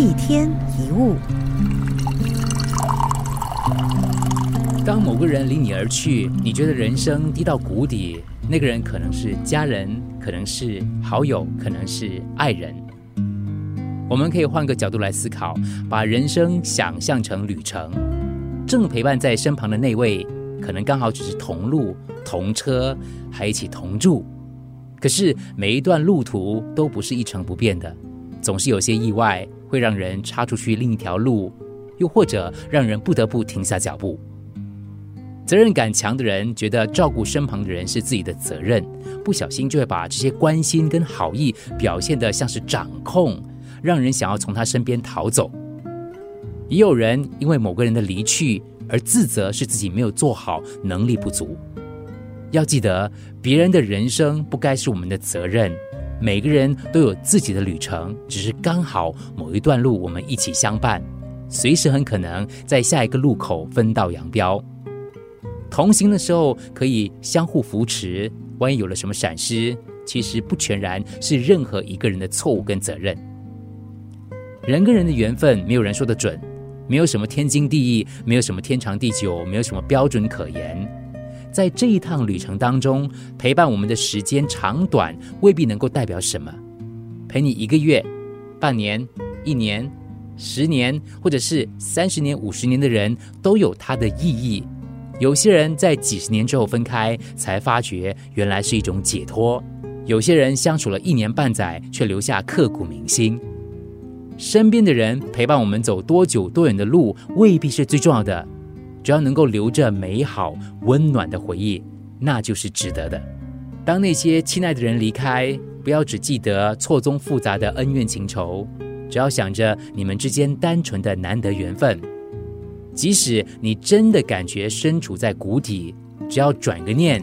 一天一物。当某个人离你而去，你觉得人生低到谷底，那个人可能是家人，可能是好友，可能是爱人。我们可以换个角度来思考，把人生想象成旅程，正陪伴在身旁的那位，可能刚好只是同路、同车，还一起同住。可是每一段路途都不是一成不变的，总是有些意外会让人插出去另一条路，又或者让人不得不停下脚步。责任感强的人觉得照顾身旁的人是自己的责任，不小心就会把这些关心跟好意表现得像是掌控，让人想要从他身边逃走。也有人因为某个人的离去而自责，是自己没有做好，能力不足。要记得，别人的人生不该是我们的责任。每个人都有自己的旅程，只是刚好某一段路我们一起相伴，随时很可能在下一个路口分道扬镳。同行的时候可以相互扶持，万一有了什么闪失，其实不全然是任何一个人的错误跟责任。人跟人的缘分，没有人说得准，没有什么天经地义，没有什么天长地久，没有什么标准可言。在这一趟旅程当中，陪伴我们的时间长短未必能够代表什么。陪你一个月、半年、一年、十年，或者是三十年、五十年的人，都有它的意义。有些人在几十年之后分开，才发觉原来是一种解脱；有些人相处了一年半载，却留下刻骨铭心。身边的人陪伴我们走多久多远的路，未必是最重要的。只要能够留着美好温暖的回忆，那就是值得的。当那些亲爱的人离开，不要只记得错综复杂的恩怨情仇，只要想着你们之间单纯的难得缘分。即使你真的感觉身处在谷底，只要转个念，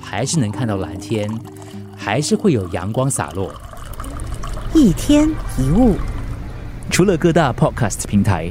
还是能看到蓝天，还是会有阳光洒落。一天一物，除了各大 Podcast 平台。